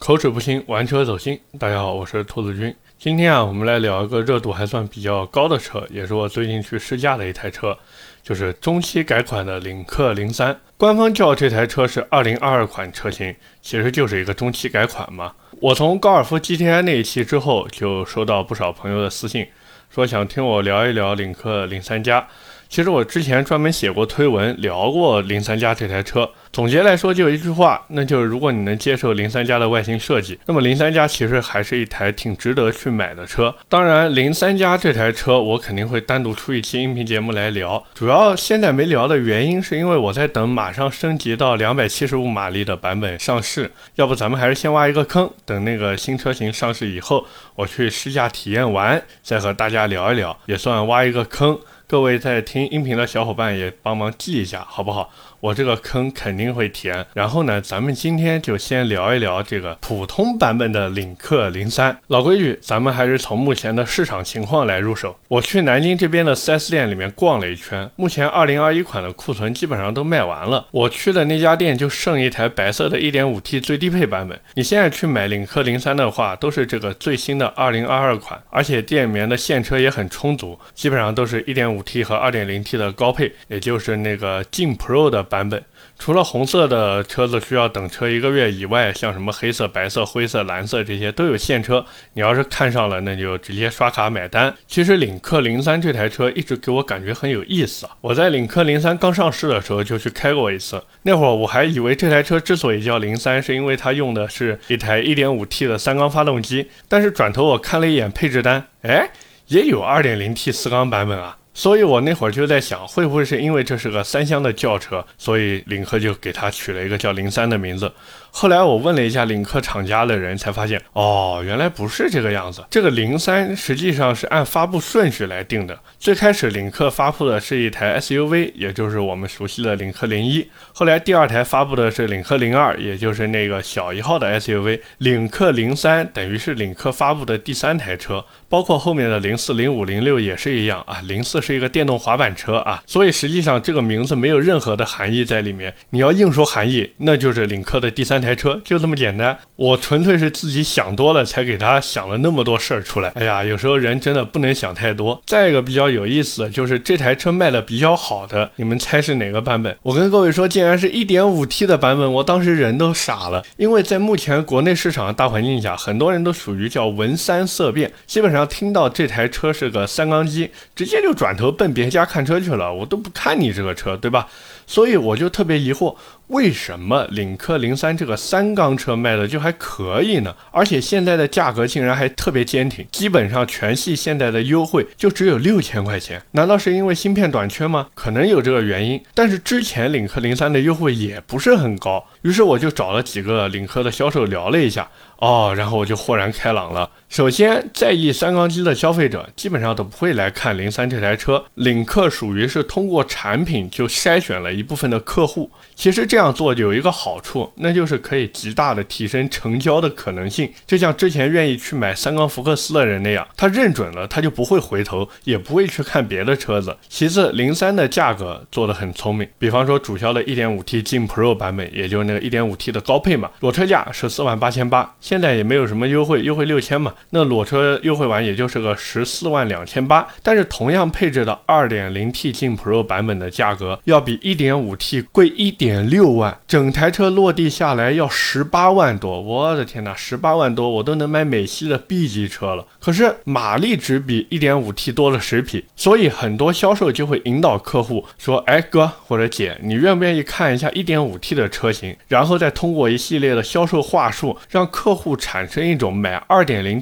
口齿不清，玩车走心。大家好，我是兔子君。今天啊，我们来聊一个热度还算比较高的车，也是我最近去试驾的一台车，就是中期改款的领克零三。官方叫这台车是二零二二款车型，其实就是一个中期改款嘛。我从高尔夫 GTI 那一期之后，就收到不少朋友的私信，说想听我聊一聊领克零三加。其实我之前专门写过推文聊过零三加这台车。总结来说，就一句话，那就是如果你能接受零三加的外形设计，那么零三加其实还是一台挺值得去买的车。当然，零三加这台车我肯定会单独出一期音频节目来聊。主要现在没聊的原因，是因为我在等马上升级到两百七十五马力的版本上市。要不咱们还是先挖一个坑，等那个新车型上市以后，我去试驾体验完，再和大家聊一聊，也算挖一个坑。各位在听音频的小伙伴也帮忙记一下，好不好？我这个坑肯定会填。然后呢，咱们今天就先聊一聊这个普通版本的领克零三。老规矩，咱们还是从目前的市场情况来入手。我去南京这边的 4S 店里面逛了一圈，目前2021款的库存基本上都卖完了。我去的那家店就剩一台白色的 1.5T 最低配版本。你现在去买领克零三的话，都是这个最新的2022款，而且店里面的现车也很充足，基本上都是一点五 T 和 2.0T 的高配，也就是那个劲 Pro 的。版本除了红色的车子需要等车一个月以外，像什么黑色、白色、灰色、蓝色这些都有现车。你要是看上了，那就直接刷卡买单。其实领克零三这台车一直给我感觉很有意思啊！我在领克零三刚上市的时候就去开过一次，那会儿我还以为这台车之所以叫零三，是因为它用的是一台 1.5T 的三缸发动机。但是转头我看了一眼配置单，哎，也有 2.0T 四缸版本啊。所以我那会儿就在想，会不会是因为这是个三厢的轿车，所以领克就给它取了一个叫零三的名字。后来我问了一下领克厂家的人，才发现哦，原来不是这个样子。这个零三实际上是按发布顺序来定的。最开始领克发布的是一台 SUV，也就是我们熟悉的领克零一。后来第二台发布的是领克零二，也就是那个小一号的 SUV。领克零三等于是领克发布的第三台车，包括后面的零四、零五、零六也是一样啊。零四是一个电动滑板车啊，所以实际上这个名字没有任何的含义在里面。你要硬说含义，那就是领克的第三。台车就这么简单，我纯粹是自己想多了，才给他想了那么多事儿出来。哎呀，有时候人真的不能想太多。再一个比较有意思的就是这台车卖的比较好的，你们猜是哪个版本？我跟各位说，竟然是一点五 T 的版本，我当时人都傻了。因为在目前国内市场的大环境下，很多人都属于叫闻三色变，基本上听到这台车是个三缸机，直接就转头奔别家看车去了，我都不看你这个车，对吧？所以我就特别疑惑，为什么领克零三这个三缸车卖的就还可以呢？而且现在的价格竟然还特别坚挺，基本上全系现在的优惠就只有六千块钱。难道是因为芯片短缺吗？可能有这个原因。但是之前领克零三的优惠也不是很高，于是我就找了几个领克的销售聊了一下。哦，然后我就豁然开朗了。首先，在意三缸机的消费者基本上都不会来看零三这台车。领克属于是通过产品就筛选了一部分的客户。其实这样做有一个好处，那就是可以极大的提升成交的可能性。就像之前愿意去买三缸福克斯的人那样，他认准了，他就不会回头，也不会去看别的车子。其次，零三的价格做的很聪明。比方说主销的 1.5T 劲 Pro 版本，也就是那个 1.5T 的高配嘛，裸车价十四万八千八。现在也没有什么优惠，优惠六千嘛，那裸车优惠完也就是个十四万两千八。但是同样配置的二点零 T 劲 Pro 版本的价格要比一点五 T 贵一点六万，整台车落地下来要十八万多。我的天哪，十八万多我都能买美系的 B 级车了。可是马力只比一点五 T 多了十匹，所以很多销售就会引导客户说：“哎哥或者姐，你愿不愿意看一下一点五 T 的车型？”然后再通过一系列的销售话术让客户产。生一种买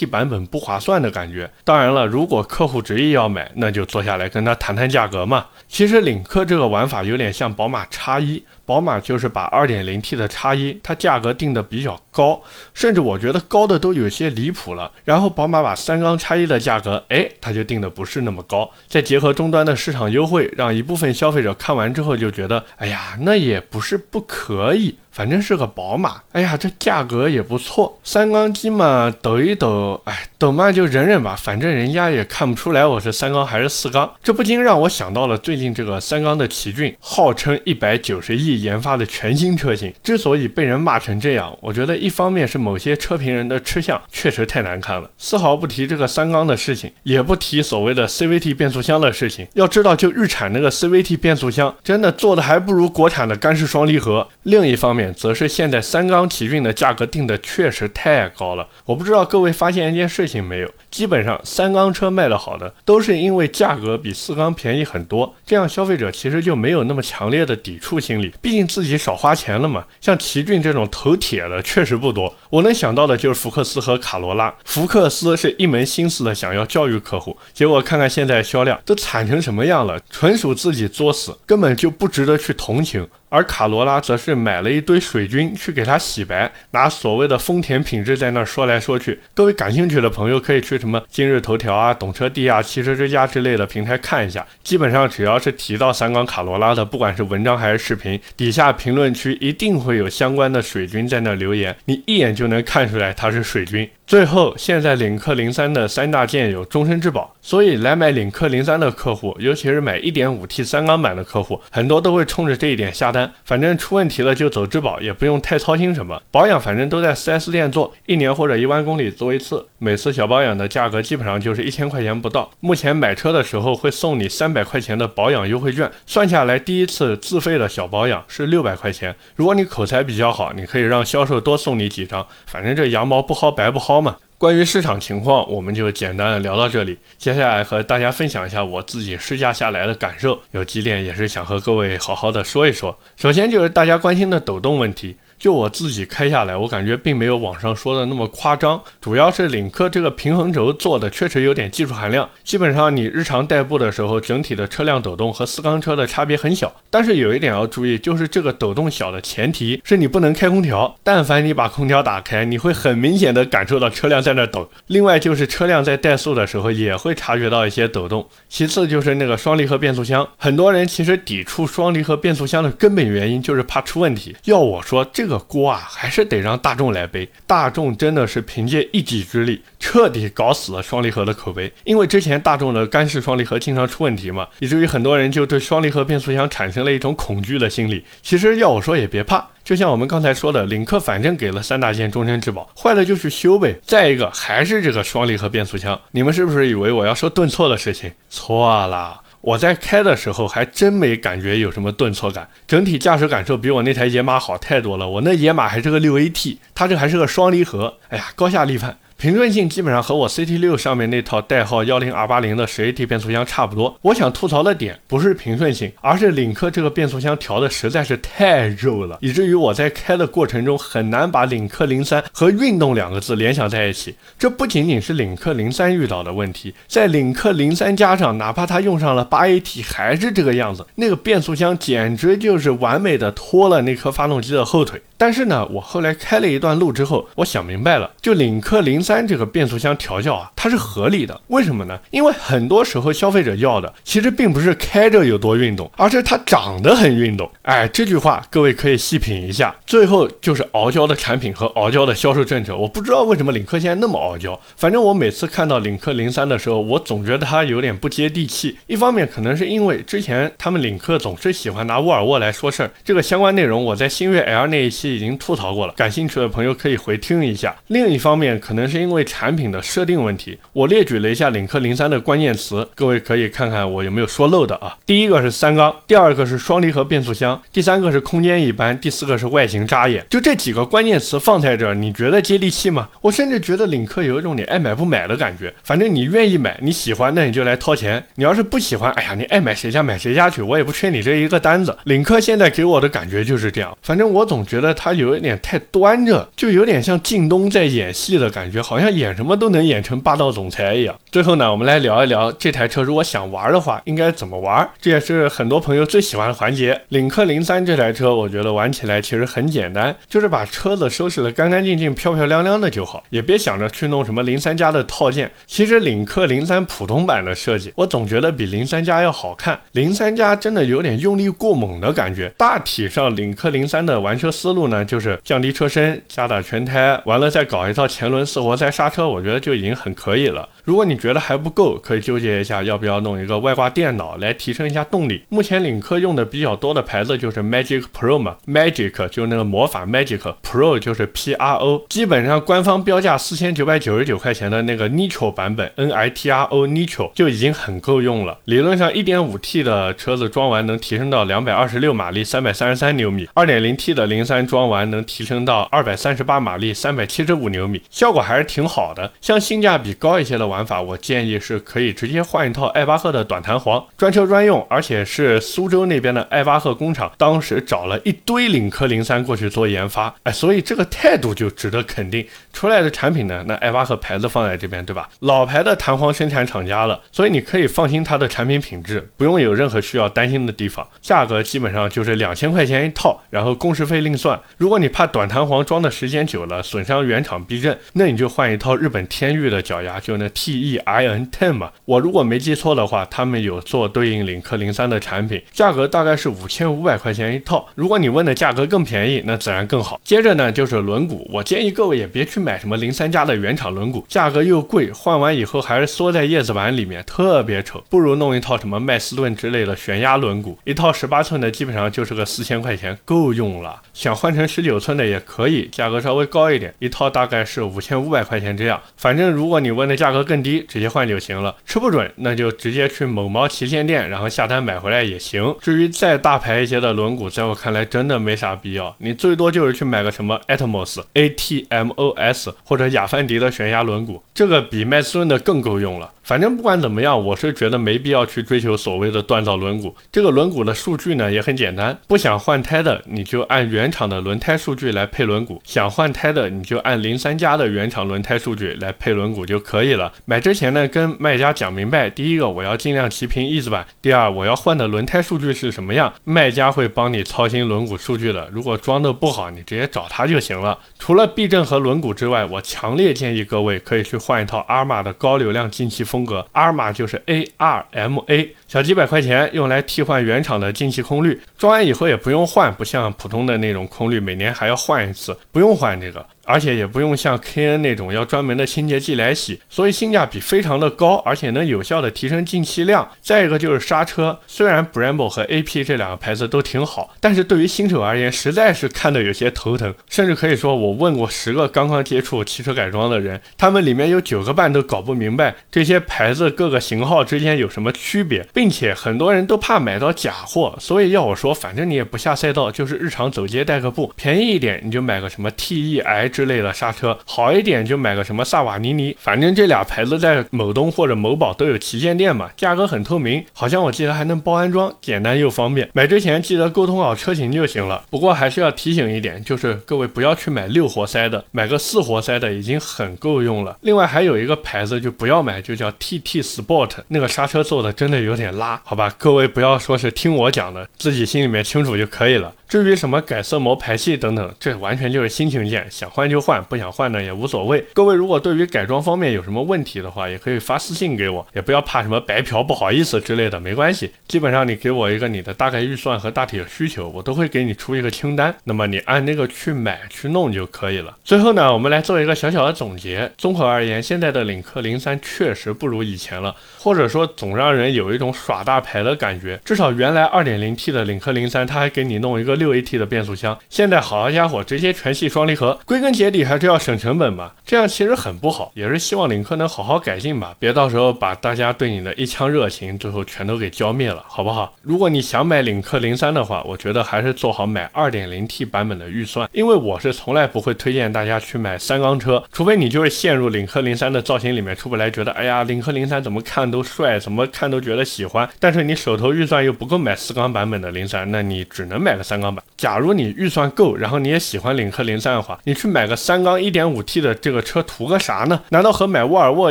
T 版本不划算的感觉。当然了，如果客户执意要买，那就坐下来跟他谈谈价格嘛。其实领克这个玩法有点像宝马叉一，宝马就是把 2.0T 的叉一，它价格定的比较高，甚至我觉得高的都有些离谱了。然后宝马把三缸叉一的价格，哎，它就定的不是那么高。再结合终端的市场优惠，让一部分消费者看完之后就觉得，哎呀，那也不是不可以。反正是个宝马。哎呀，这价格也不错，三缸机嘛，抖一抖，哎，抖嘛就忍忍吧，反正人家也看不出来我是三缸还是四缸。这不禁让我想到了最近这个三缸的奇骏，号称一百九十亿研发的全新车型，之所以被人骂成这样，我觉得一方面是某些车评人的吃相确实太难看了，丝毫不提这个三缸的事情，也不提所谓的 CVT 变速箱的事情。要知道，就日产那个 CVT 变速箱，真的做的还不如国产的干式双离合。另一方面，则是现在三缸奇骏的价格定的确实太高了。我不知道各位发现一件事情没有，基本上三缸车卖的好的，都是因为价格比四缸便宜很多，这样消费者其实就没有那么强烈的抵触心理，毕竟自己少花钱了嘛。像奇骏这种头铁的确实不多，我能想到的就是福克斯和卡罗拉。福克斯是一门心思的想要教育客户，结果看看现在销量都惨成什么样了，纯属自己作死，根本就不值得去同情。而卡罗拉则是买了一堆水军去给它洗白，拿所谓的丰田品质在那说来说去。各位感兴趣的朋友可以去什么今日头条啊、懂车帝啊、汽车之家之类的平台看一下。基本上只要是提到三缸卡罗拉的，不管是文章还是视频，底下评论区一定会有相关的水军在那留言，你一眼就能看出来他是水军。最后，现在领克零三的三大件有终身质保，所以来买领克零三的客户，尤其是买 1.5T 三缸版的客户，很多都会冲着这一点下单。反正出问题了就走质保，也不用太操心什么保养，反正都在 4S 店做，一年或者一万公里做一次，每次小保养的价格基本上就是一千块钱不到。目前买车的时候会送你三百块钱的保养优惠券，算下来第一次自费的小保养是六百块钱。如果你口才比较好，你可以让销售多送你几张，反正这羊毛不薅白不薅。关于市场情况，我们就简单的聊到这里。接下来和大家分享一下我自己试驾下来的感受，有几点也是想和各位好好的说一说。首先就是大家关心的抖动问题。就我自己开下来，我感觉并没有网上说的那么夸张，主要是领克这个平衡轴做的确实有点技术含量。基本上你日常代步的时候，整体的车辆抖动和四缸车的差别很小。但是有一点要注意，就是这个抖动小的前提是你不能开空调。但凡你把空调打开，你会很明显的感受到车辆在那抖。另外就是车辆在怠速的时候也会察觉到一些抖动。其次就是那个双离合变速箱，很多人其实抵触双离合变速箱的根本原因就是怕出问题。要我说这。个锅啊，还是得让大众来背。大众真的是凭借一己之力，彻底搞死了双离合的口碑。因为之前大众的干式双离合经常出问题嘛，以至于很多人就对双离合变速箱产生了一种恐惧的心理。其实要我说也别怕，就像我们刚才说的，领克反正给了三大件终身质保，坏了就去修呗。再一个还是这个双离合变速箱，你们是不是以为我要说顿挫的事情？错了。我在开的时候还真没感觉有什么顿挫感，整体驾驶感受比我那台野马好太多了。我那野马还是个六 AT，它这还是个双离合，哎呀，高下立判。平顺性基本上和我 CT 六上面那套代号幺零 R 八零的十 AT 变速箱差不多。我想吐槽的点不是平顺性，而是领克这个变速箱调的实在是太肉了，以至于我在开的过程中很难把领克零三和运动两个字联想在一起。这不仅仅是领克零三遇到的问题，在领克零三加上，哪怕它用上了八 AT 还是这个样子，那个变速箱简直就是完美的拖了那颗发动机的后腿。但是呢，我后来开了一段路之后，我想明白了，就领克零三这个变速箱调教啊，它是合理的。为什么呢？因为很多时候消费者要的其实并不是开着有多运动，而是它长得很运动。哎，这句话各位可以细品一下。最后就是傲娇的产品和傲娇的销售政策。我不知道为什么领克现在那么傲娇，反正我每次看到领克零三的时候，我总觉得它有点不接地气。一方面可能是因为之前他们领克总是喜欢拿沃尔沃来说事儿，这个相关内容我在星越 L 那一期。已经吐槽过了，感兴趣的朋友可以回听一下。另一方面，可能是因为产品的设定问题，我列举了一下领克零三的关键词，各位可以看看我有没有说漏的啊。第一个是三缸，第二个是双离合变速箱，第三个是空间一般，第四个是外形扎眼。就这几个关键词放在这儿，你觉得接地气吗？我甚至觉得领克有一种你爱买不买的感觉。反正你愿意买，你喜欢，那你就来掏钱。你要是不喜欢，哎呀，你爱买谁家买谁家去，我也不缺你这一个单子。领克现在给我的感觉就是这样，反正我总觉得。他有一点太端着，就有点像靳东在演戏的感觉，好像演什么都能演成霸道总裁一样。最后呢，我们来聊一聊这台车，如果想玩的话，应该怎么玩？这也是很多朋友最喜欢的环节。领克零三这台车，我觉得玩起来其实很简单，就是把车子收拾得干干净净、漂漂亮亮的就好，也别想着去弄什么零三加的套件。其实领克零三普通版的设计，我总觉得比零三加要好看。零三加真的有点用力过猛的感觉。大体上，领克零三的玩车思路。呢，就是降低车身，加大全胎，完了再搞一套前轮四活塞刹车，我觉得就已经很可以了。如果你觉得还不够，可以纠结一下要不要弄一个外挂电脑来提升一下动力。目前领克用的比较多的牌子就是 Magic Pro 嘛，Magic 就是那个魔法 Magic，Pro 就是 P R O。基本上官方标价四千九百九十九块钱的那个 Nitro 版本，N I T R O Nitro 就已经很够用了。理论上，一点五 T 的车子装完能提升到两百二十六马力，三百三十三牛米；二点零 T 的零三装完能提升到二百三十八马力，三百七十五牛米，效果还是挺好的。像性价比高一些的玩法，我建议是可以直接换一套艾巴赫的短弹簧，专车专用，而且是苏州那边的艾巴赫工厂，当时找了一堆领克零三过去做研发，哎，所以这个态度就值得肯定。出来的产品呢，那艾巴赫牌子放在这边，对吧？老牌的弹簧生产厂家了，所以你可以放心它的产品品质，不用有任何需要担心的地方。价格基本上就是两千块钱一套，然后工时费另算。如果你怕短弹簧装的时间久了损伤原厂避震，那你就换一套日本天域的脚牙，就那 T E I N Ten 嘛。我如果没记错的话，他们有做对应领克零三的产品，价格大概是五千五百块钱一套。如果你问的价格更便宜，那自然更好。接着呢，就是轮毂，我建议各位也别去买什么零三加的原厂轮毂，价格又贵，换完以后还是缩在叶子板里面，特别丑。不如弄一套什么麦斯顿之类的悬压轮毂，一套十八寸的基本上就是个四千块钱，够用了。想换成十九寸的也可以，价格稍微高一点，一套大概是五千五百块钱这样。反正如果你问的价格更低，直接换就行了。吃不准，那就直接去某猫旗舰店，然后下单买回来也行。至于再大牌一些的轮毂，在我看来真的没啥必要，你最多就是去买个什么 Atmos A T M O S 或者雅凡迪的悬压轮毂，这个比麦斯顿的更够用了。反正不管怎么样，我是觉得没必要去追求所谓的锻造轮毂。这个轮毂的数据呢也很简单，不想换胎的你就按原厂的轮胎数据来配轮毂，想换胎的你就按零三加的原厂轮胎数据来配轮毂就可以了。买之前呢跟卖家讲明白，第一个我要尽量齐平翼子板，第二我要换的轮胎数据是什么样，卖家会帮你操心轮毂数据的。如果装的不好，你直接找他就行了。除了避震和轮毂之外，我强烈建议各位可以去换一套阿尔玛的高流量进气风格，阿尔玛就是 A R M A，小几百块钱用来替换原厂的进气空滤，装完以后也不用换，不像普通的那种空滤每年还要换一次，不用换这个。而且也不用像 KN 那种要专门的清洁剂来洗，所以性价比非常的高，而且能有效的提升进气量。再一个就是刹车，虽然 Brembo 和 AP 这两个牌子都挺好，但是对于新手而言，实在是看的有些头疼。甚至可以说，我问过十个刚刚接触汽车改装的人，他们里面有九个半都搞不明白这些牌子各个型号之间有什么区别，并且很多人都怕买到假货，所以要我说，反正你也不下赛道，就是日常走街带个步，便宜一点你就买个什么 TEI。之类的刹车好一点就买个什么萨瓦尼尼，反正这俩牌子在某东或者某宝都有旗舰店嘛，价格很透明，好像我记得还能包安装，简单又方便。买之前记得沟通好车型就行了。不过还是要提醒一点，就是各位不要去买六活塞的，买个四活塞的已经很够用了。另外还有一个牌子就不要买，就叫 TT Sport，那个刹车做的真的有点拉，好吧？各位不要说是听我讲的，自己心里面清楚就可以了。至于什么改色膜、排气等等，这完全就是心情键，想换就换，不想换呢也无所谓。各位如果对于改装方面有什么问题的话，也可以发私信给我，也不要怕什么白嫖不好意思之类的，没关系。基本上你给我一个你的大概预算和大体的需求，我都会给你出一个清单，那么你按那个去买去弄就可以了。最后呢，我们来做一个小小的总结。综合而言，现在的领克零三确实不如以前了，或者说总让人有一种耍大牌的感觉。至少原来二点零 T 的领克零三，它还给你弄一个。六 AT 的变速箱，现在好家伙，直接全系双离合，归根结底还是要省成本嘛，这样其实很不好，也是希望领克能好好改进吧，别到时候把大家对你的一腔热情最后全都给浇灭了，好不好？如果你想买领克零三的话，我觉得还是做好买二点零 T 版本的预算，因为我是从来不会推荐大家去买三缸车，除非你就是陷入领克零三的造型里面出不来，觉得哎呀，领克零三怎么看都帅，怎么看都觉得喜欢，但是你手头预算又不够买四缸版本的零三，那你只能买个三缸版。假如你预算够，然后你也喜欢领克零三的话，你去买买个三缸一点五 T 的这个车图个啥呢？难道和买沃尔沃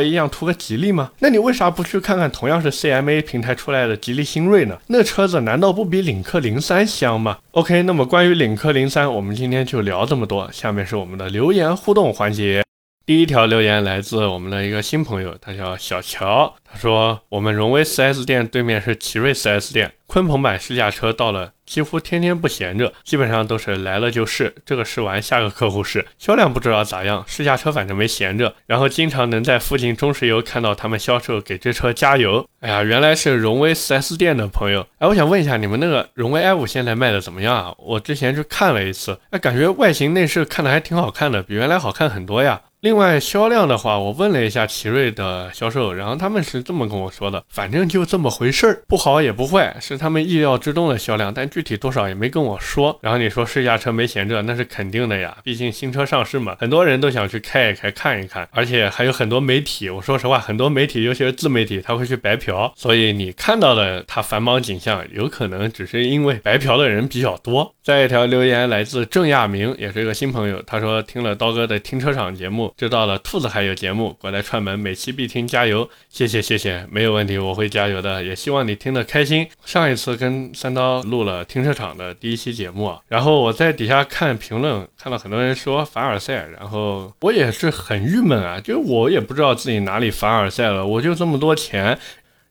一样图个吉利吗？那你为啥不去看看同样是 CMA 平台出来的吉利星瑞呢？那车子难道不比领克零三香吗？OK，那么关于领克零三，我们今天就聊这么多，下面是我们的留言互动环节。第一条留言来自我们的一个新朋友，他叫小乔。他说：“我们荣威 4S 店对面是奇瑞 4S 店，鲲鹏版试驾车到了，几乎天天不闲着，基本上都是来了就试，这个试完下个客户试。销量不知道咋样，试驾车反正没闲着，然后经常能在附近中石油看到他们销售给这车加油。哎呀，原来是荣威 4S 店的朋友。哎，我想问一下，你们那个荣威 i5 现在卖的怎么样啊？我之前去看了一次，哎，感觉外形内饰看的还挺好看的，比原来好看很多呀。”另外销量的话，我问了一下奇瑞的销售，然后他们是这么跟我说的，反正就这么回事儿，不好也不坏，是他们意料之中的销量，但具体多少也没跟我说。然后你说试驾车没闲着，那是肯定的呀，毕竟新车上市嘛，很多人都想去开一开看一看，而且还有很多媒体。我说实话，很多媒体，尤其是自媒体，他会去白嫖，所以你看到的它繁忙景象，有可能只是因为白嫖的人比较多。再一条留言来自郑亚明，也是一个新朋友，他说听了刀哥的停车场节目。知道了，兔子还有节目过来串门，每期必听，加油！谢谢谢谢，没有问题，我会加油的。也希望你听得开心。上一次跟三刀录了停车场的第一期节目，然后我在底下看评论，看到很多人说凡尔赛，然后我也是很郁闷啊，就我也不知道自己哪里凡尔赛了，我就这么多钱，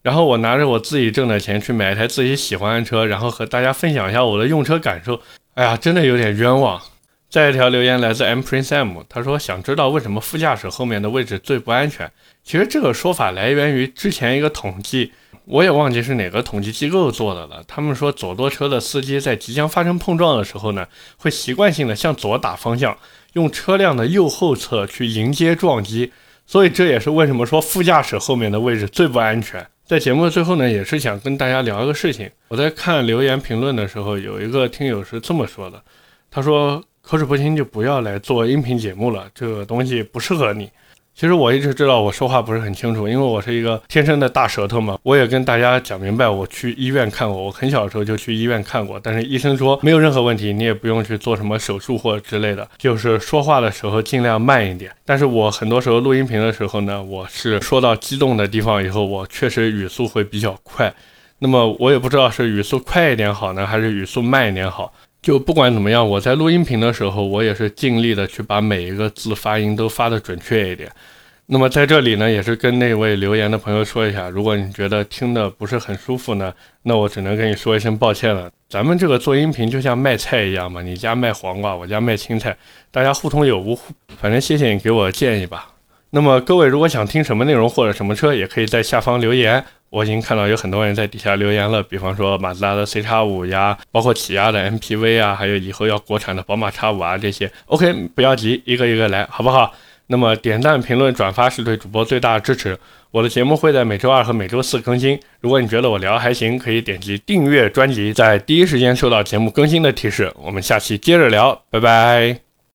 然后我拿着我自己挣的钱去买一台自己喜欢的车，然后和大家分享一下我的用车感受，哎呀，真的有点冤枉。再一条留言来自 M Prince M，他说想知道为什么副驾驶后面的位置最不安全。其实这个说法来源于之前一个统计，我也忘记是哪个统计机构做的了。他们说左舵车的司机在即将发生碰撞的时候呢，会习惯性的向左打方向，用车辆的右后侧去迎接撞击。所以这也是为什么说副驾驶后面的位置最不安全。在节目的最后呢，也是想跟大家聊一个事情。我在看留言评论的时候，有一个听友是这么说的，他说。口齿不清就不要来做音频节目了，这个东西不适合你。其实我一直知道我说话不是很清楚，因为我是一个天生的大舌头嘛。我也跟大家讲明白，我去医院看过，我很小的时候就去医院看过，但是医生说没有任何问题，你也不用去做什么手术或之类的，就是说话的时候尽量慢一点。但是我很多时候录音频的时候呢，我是说到激动的地方以后，我确实语速会比较快。那么我也不知道是语速快一点好呢，还是语速慢一点好。就不管怎么样，我在录音频的时候，我也是尽力的去把每一个字发音都发的准确一点。那么在这里呢，也是跟那位留言的朋友说一下，如果你觉得听的不是很舒服呢，那我只能跟你说一声抱歉了。咱们这个做音频就像卖菜一样嘛，你家卖黄瓜，我家卖青菜，大家互通有无。反正谢谢你给我建议吧。那么各位如果想听什么内容或者什么车，也可以在下方留言。我已经看到有很多人在底下留言了，比方说马自达的 C 叉五呀，包括起亚的 MPV 啊，还有以后要国产的宝马叉五啊这些。OK，不要急，一个一个来，好不好？那么点赞、评论、转发是对主播最大的支持。我的节目会在每周二和每周四更新。如果你觉得我聊还行，可以点击订阅专辑，在第一时间收到节目更新的提示。我们下期接着聊，拜拜。